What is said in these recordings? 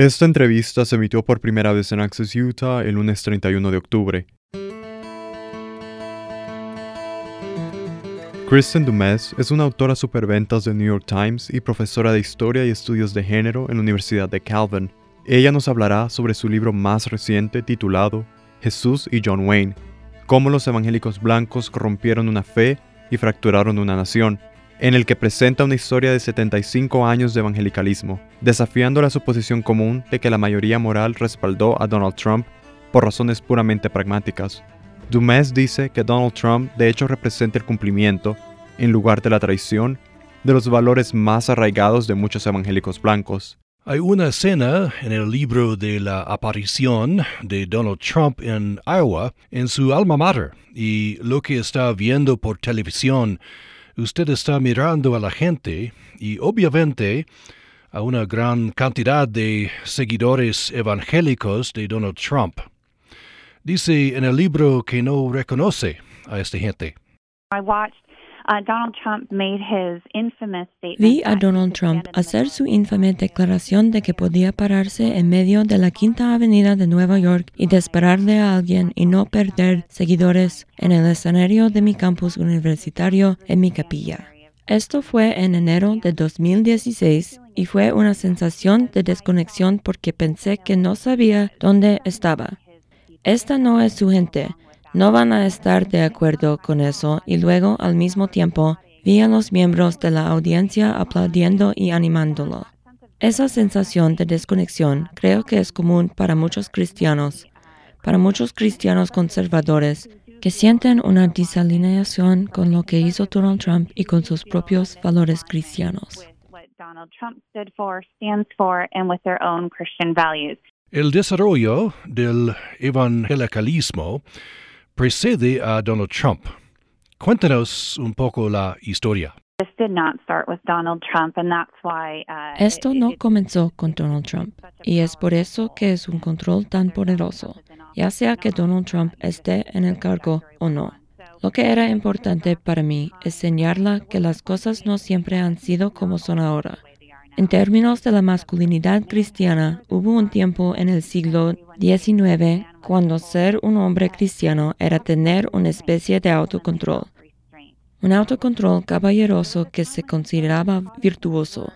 Esta entrevista se emitió por primera vez en Access Utah el lunes 31 de octubre. Kristen Dumas es una autora superventas del New York Times y profesora de Historia y Estudios de Género en la Universidad de Calvin. Ella nos hablará sobre su libro más reciente titulado Jesús y John Wayne, cómo los evangélicos blancos corrompieron una fe y fracturaron una nación en el que presenta una historia de 75 años de evangelicalismo, desafiando la suposición común de que la mayoría moral respaldó a Donald Trump por razones puramente pragmáticas. Dumas dice que Donald Trump de hecho representa el cumplimiento, en lugar de la traición, de los valores más arraigados de muchos evangélicos blancos. Hay una escena en el libro de la aparición de Donald Trump en Iowa, en su alma mater, y lo que está viendo por televisión usted está mirando a la gente y obviamente a una gran cantidad de seguidores evangélicos de Donald Trump. Dice en el libro que no reconoce a esta gente. Vi a Donald Trump hacer su infame declaración de que podía pararse en medio de la Quinta Avenida de Nueva York y dispararle a alguien y no perder seguidores en el escenario de mi campus universitario en mi capilla. Esto fue en enero de 2016 y fue una sensación de desconexión porque pensé que no sabía dónde estaba. Esta no es su gente no van a estar de acuerdo con eso y luego al mismo tiempo vi a los miembros de la audiencia aplaudiendo y animándolo. Esa sensación de desconexión creo que es común para muchos cristianos, para muchos cristianos conservadores que sienten una desalineación con lo que hizo Donald Trump y con sus propios valores cristianos. El desarrollo del evangelicalismo precede a Donald Trump. Cuéntanos un poco la historia. Esto no comenzó con Donald Trump y es por eso que es un control tan poderoso, ya sea que Donald Trump esté en el cargo o no. Lo que era importante para mí es señalar que las cosas no siempre han sido como son ahora. En términos de la masculinidad cristiana, hubo un tiempo en el siglo XIX cuando ser un hombre cristiano era tener una especie de autocontrol. Un autocontrol caballeroso que se consideraba virtuoso.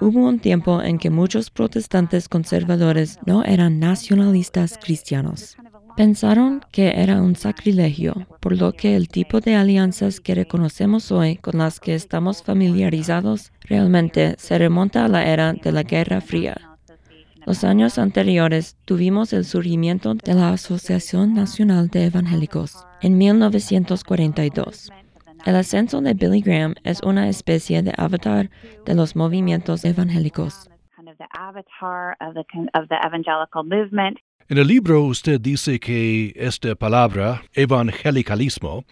Hubo un tiempo en que muchos protestantes conservadores no eran nacionalistas cristianos. Pensaron que era un sacrilegio, por lo que el tipo de alianzas que reconocemos hoy con las que estamos familiarizados realmente se remonta a la era de la Guerra Fría. Los años anteriores tuvimos el surgimiento de la Asociación Nacional de Evangélicos en 1942. El ascenso de Billy Graham es una especie de avatar de los movimientos evangélicos. En el libro usted dice que esta palabra, evangelicalismo,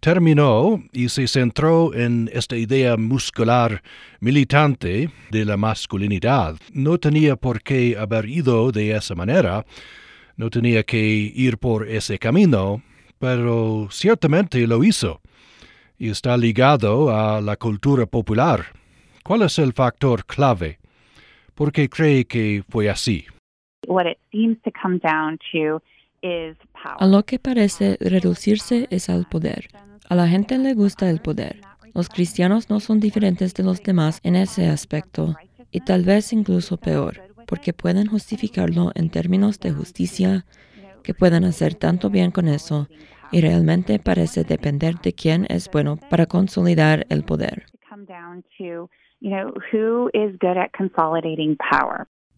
terminó y se centró en esta idea muscular militante de la masculinidad. No tenía por qué haber ido de esa manera, no tenía que ir por ese camino, pero ciertamente lo hizo y está ligado a la cultura popular. ¿Cuál es el factor clave? ¿Por qué cree que fue así? A lo que parece reducirse es al poder. A la gente le gusta el poder. Los cristianos no son diferentes de los demás en ese aspecto, y tal vez incluso peor, porque pueden justificarlo en términos de justicia, que pueden hacer tanto bien con eso, y realmente parece depender de quién es bueno para consolidar el poder.